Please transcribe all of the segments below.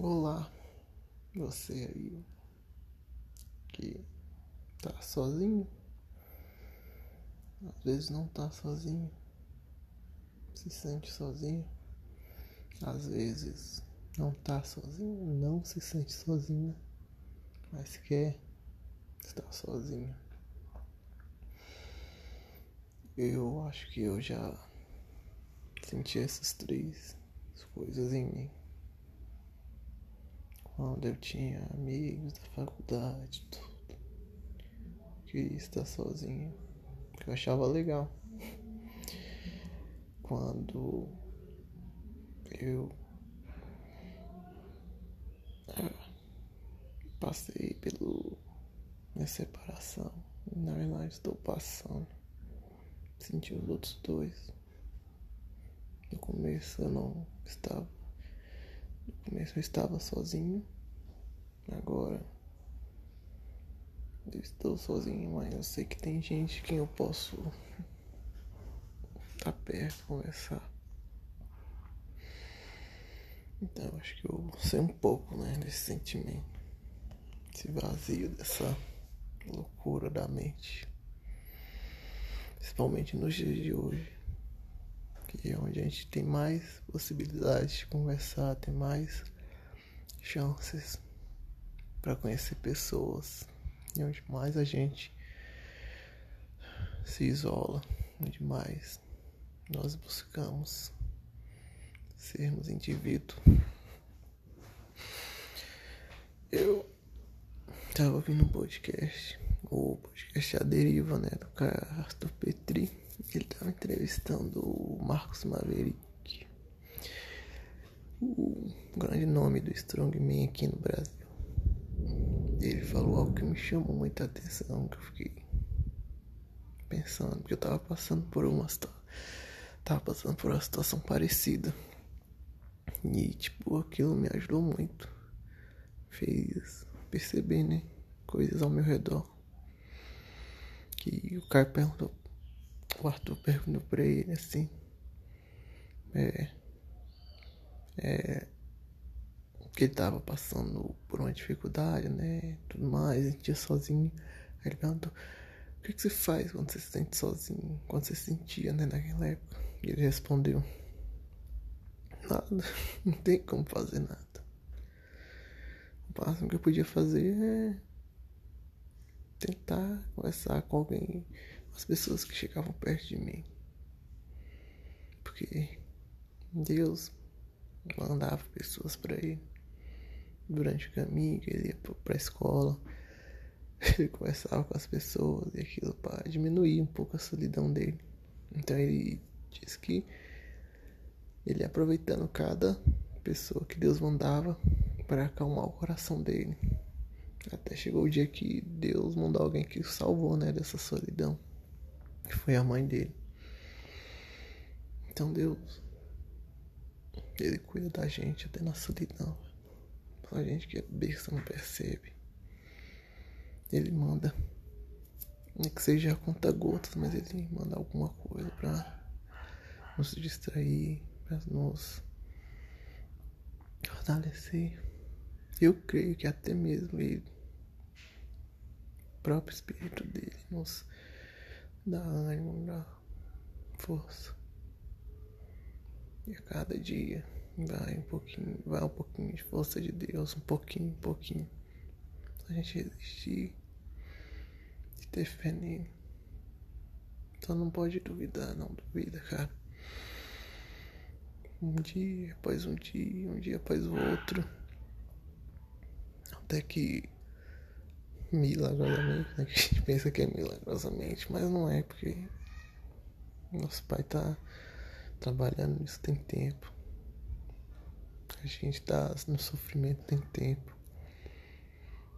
Olá, você aí que tá sozinho, às vezes não tá sozinho, se sente sozinho, às vezes não tá sozinho, não se sente sozinho, mas quer estar sozinho. Eu acho que eu já senti essas três coisas em mim quando eu tinha amigos da faculdade, tudo. Queria estar sozinho, que eu achava legal. Quando eu ah, passei pelo minha separação, na verdade estou passando, senti os outros dois. No começo eu não estava no começo eu estava sozinho. Agora eu estou sozinho, mas eu sei que tem gente quem eu posso estar perto, conversar. Então acho que eu sei um pouco, né, desse sentimento. Esse vazio, dessa loucura da mente. Principalmente nos dias de hoje que é onde a gente tem mais possibilidades de conversar, tem mais chances para conhecer pessoas e onde mais a gente se isola, onde mais nós buscamos sermos indivíduos. Eu estava ouvindo um podcast, o podcast A Deriva, né, do Arthur Petri ele estava entrevistando o Marcos Maverick, o grande nome do Strongman aqui no Brasil. Ele falou algo que me chamou muita atenção, que eu fiquei pensando, porque eu estava passando por uma tava passando por uma situação parecida. E tipo, aquilo me ajudou muito. Fez perceber, né, coisas ao meu redor. Que o cara perguntou o Arthur perguntou pra ele assim. É. É. Que ele tava passando por uma dificuldade, né? Tudo mais, sentia sozinho. Aí ele perguntou: O que, que você faz quando você se sente sozinho? Quando você se sentia, né? Naquela época. E ele respondeu: Nada, não tem como fazer nada. O máximo que eu podia fazer é tentar conversar com alguém as pessoas que chegavam perto de mim. Porque Deus mandava pessoas para ele durante o caminho, que ele ia para a escola. Ele conversava com as pessoas e aquilo para diminuir um pouco a solidão dele. Então ele diz que ele aproveitando cada pessoa que Deus mandava para acalmar o coração dele. Até chegou o dia que Deus mandou alguém que o salvou, né, dessa solidão que foi a mãe dele. Então Deus, Ele cuida da gente até na solidão. A gente que é besta não percebe. Ele manda, nem que seja conta gotas, mas ele manda alguma coisa pra nos distrair, pra nos fortalecer. Eu creio que até mesmo ele, próprio espírito dele, nos dá ânimo, dá força. E a cada dia vai um pouquinho, vai um pouquinho de força de Deus, um pouquinho, um pouquinho. A gente resistir e ter fé nele. Então não pode duvidar, não duvida, cara. Um dia após um dia, um dia após o outro. Até que milagrosamente, né? A gente pensa que é milagrosamente, mas não é, porque nosso pai tá trabalhando nisso tem tempo. A gente tá no sofrimento tem tempo.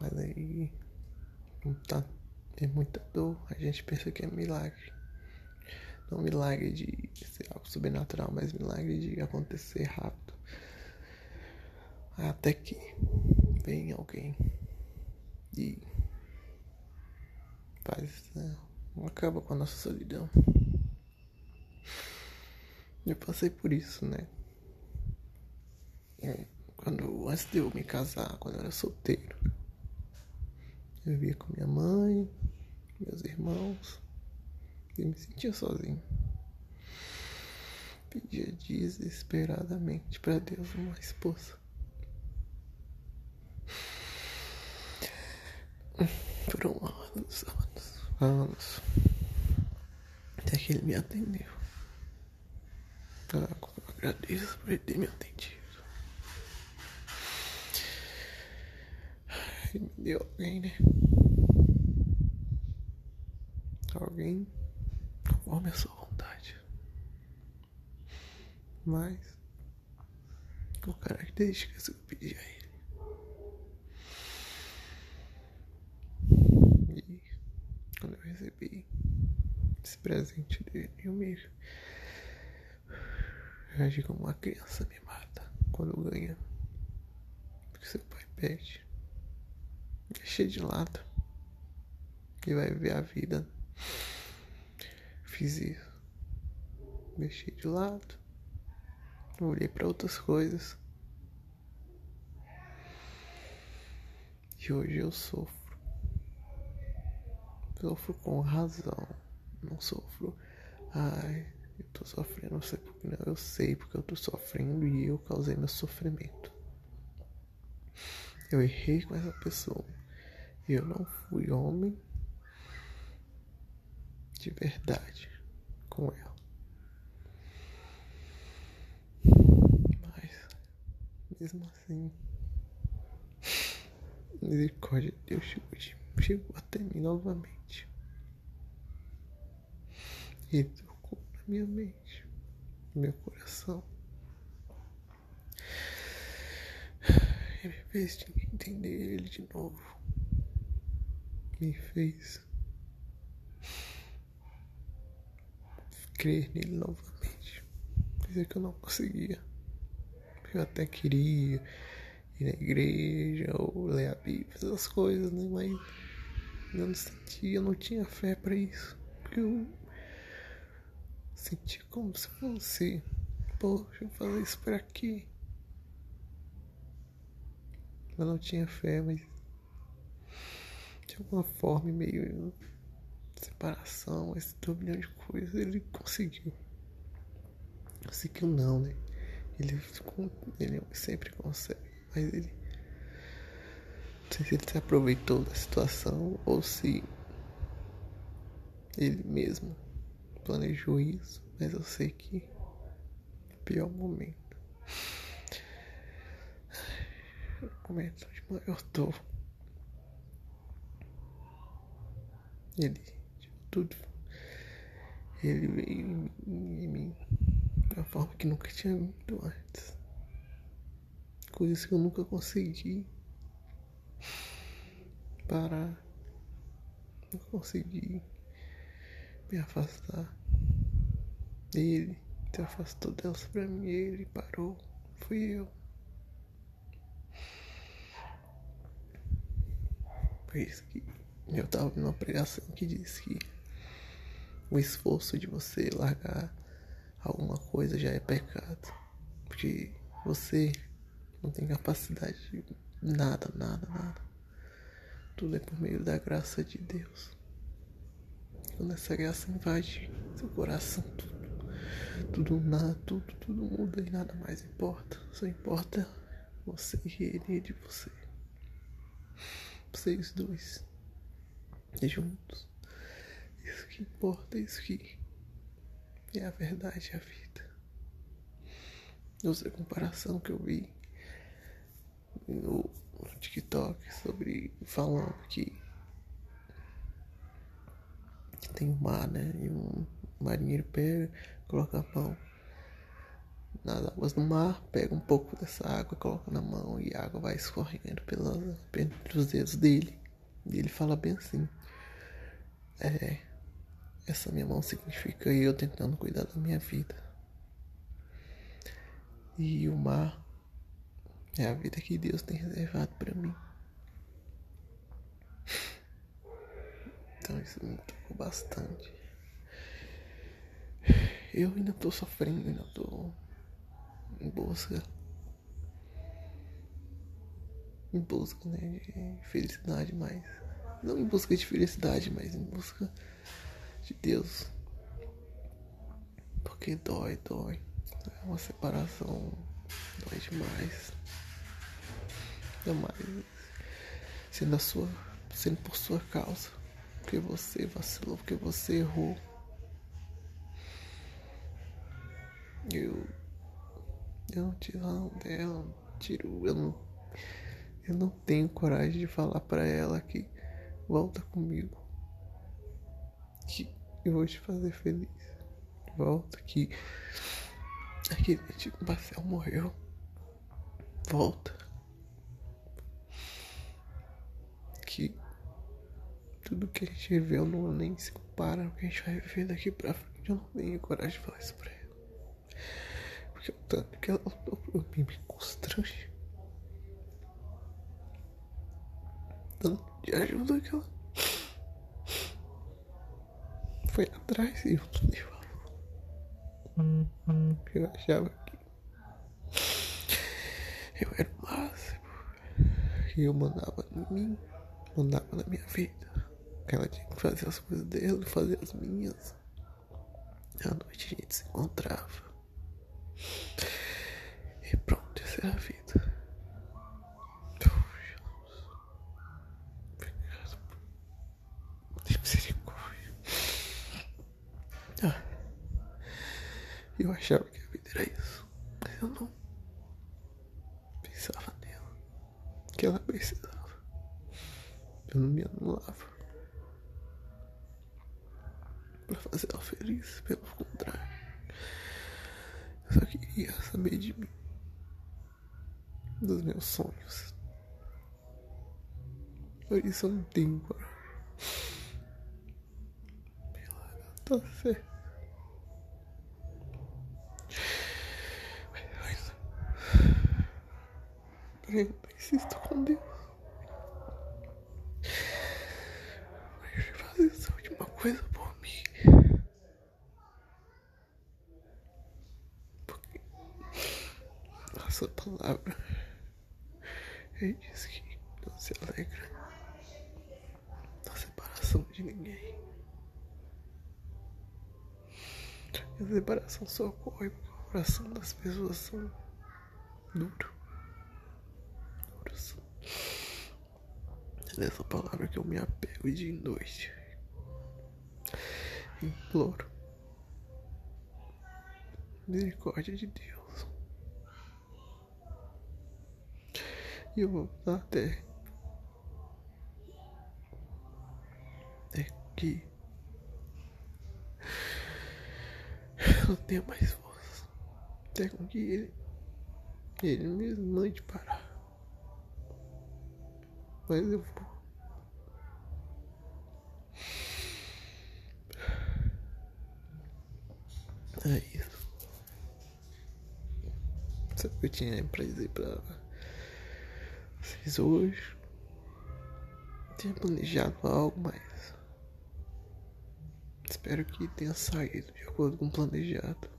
Mas aí tá, é muita dor. A gente pensa que é milagre. Não milagre de ser algo sobrenatural, mas milagre de acontecer rápido. Até que vem alguém e faz, né? acaba com a nossa solidão. Eu passei por isso, né? É, quando antes de eu me casar, quando eu era solteiro. Eu vivia com minha mãe, meus irmãos, e me sentia sozinho. Pedia desesperadamente para Deus uma esposa. Foram anos, anos, anos. Até que ele me atendeu. Ah, como eu agradeço por ele ter me atendido. Ele me deu alguém, né? Alguém conforme a sua vontade. Mas com características que eu pedi a ele. E quando eu recebi esse presente dele, eu me agi como uma criança mimada quando ganha. Porque seu pai pede. Deixei de lado. E vai ver a vida. Fiz isso. Deixei de lado. Olhei para outras coisas. E hoje eu sofro. Sofro com razão. Não sofro. Ai, eu tô sofrendo, não sei porque não. Eu sei porque eu tô sofrendo e eu causei meu sofrimento. Eu errei com essa pessoa. Eu não fui homem de verdade com ela. Mas, mesmo assim, misericórdia de Deus de, chegou até mim novamente. Ele tocou na minha mente, no meu coração. Ele me fez entender ele de novo me fez crer nele novamente. Coisa que eu não conseguia. Eu até queria ir na igreja ou ler a Bíblia, essas coisas, né? Mas eu não sentia, eu não tinha fé para isso. Porque eu sentia como se fosse, poxa, eu fazer isso para quê? Eu não tinha fé, mas de alguma forma, meio separação, esse turbilhão de coisas, ele conseguiu. Conseguiu não, né? Ele, ele sempre consegue, mas ele. Sei se ele se aproveitou da situação ou se ele mesmo planejou isso, mas eu sei que é o pior momento. O momento de maior dor Ele, tudo. Ele veio em mim de uma forma que nunca tinha vindo antes. Coisas que eu nunca consegui parar. Não consegui me afastar. Ele se afastou delas pra mim, ele parou. Fui eu. Por isso que eu tava vendo uma pregação que diz que o esforço de você largar alguma coisa já é pecado. Porque você não tem capacidade de nada, nada, nada. Tudo é por meio da graça de Deus. Quando essa graça invade seu coração, tudo, tudo nada, tudo, tudo muda e nada mais importa. Só importa você e ele de você. Vocês dois juntos. Isso que importa, isso que é a verdade, a vida. Outra comparação que eu vi no, no TikTok sobre falando que, que tem um mar, né? E um marinheiro pega, coloca a mão nas águas do mar, pega um pouco dessa água, coloca na mão e a água vai escorrendo pelos, pelos dedos dele. E ele fala bem assim. É, essa minha mão significa eu tentando cuidar da minha vida. E o mar é a vida que Deus tem reservado para mim. Então isso me tocou bastante. Eu ainda tô sofrendo, ainda tô em busca em busca né, de felicidade, mas não em busca de felicidade, mas em busca de Deus. Porque dói, dói. É uma separação dói demais. Mais sendo a sua. sendo por sua causa. Porque você vacilou, porque você errou. Eu. Eu não tiro a dela, tiro. Eu não. Eu não tenho coragem de falar para ela que volta comigo. Que eu vou te fazer feliz. Volta que aquele tipo Marcel morreu. Volta. Que tudo que a gente viveu não nem se compara ao que a gente vai viver daqui pra frente. Eu não tenho coragem de falar isso pra ela. Porque o tanto que ela lutou por mim me constrange. Tanto de ajuda que ela foi atrás e eu não me falou. Eu achava que eu era o máximo. E eu mandava em mim, mandava na minha vida. Ela tinha que fazer as coisas dela, fazer as minhas. À noite a gente se encontrava. E pronto, essa era a vida. Misericórdia. Ah, eu achava que a vida era isso, mas eu não pensava nela, que ela precisava. Eu não me anulava para fazer ela feliz, pelo contrário. Eu só queria saber de mim, dos meus sonhos. Por isso eu não tenho coragem. Tá certo. Mas, eu insisto com Deus. Mas fazer essa última coisa por mim. Porque a sua palavra ele diz que não se alegra na separação de ninguém. E a separação só ocorre porque o coração das pessoas são duro. Duros. É nessa palavra que eu me apego dia e noite. Imploro. Misericórdia de Deus. E eu vou até. Até que. Eu não tenho mais voz. Até com que ele. Ele mesmo mande parar. Mas eu vou. É isso. Sabe o que eu tinha pra dizer pra vocês hoje? Tinha planejado algo, mas. Espero que tenha saído de acordo com o planejado.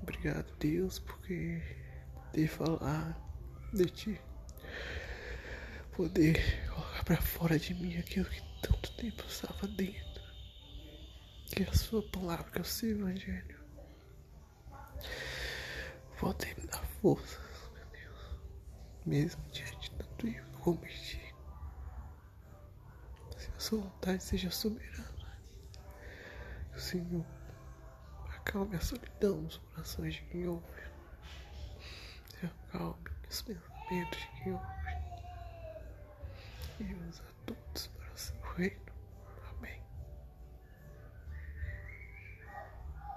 Obrigado, Deus, porque poder falar de ti, poder colocar pra fora de mim aquilo que tanto tempo estava dentro, que é a Sua palavra, que é o seu Evangelho, poder me dar forças, meu Deus, mesmo diante de tanto erro que cometi. Sua vontade seja soberana, Senhor acalme a solidão nos corações de quem ouve. Acalme os pensamentos de quem ouve. E usa todos para o seu reino.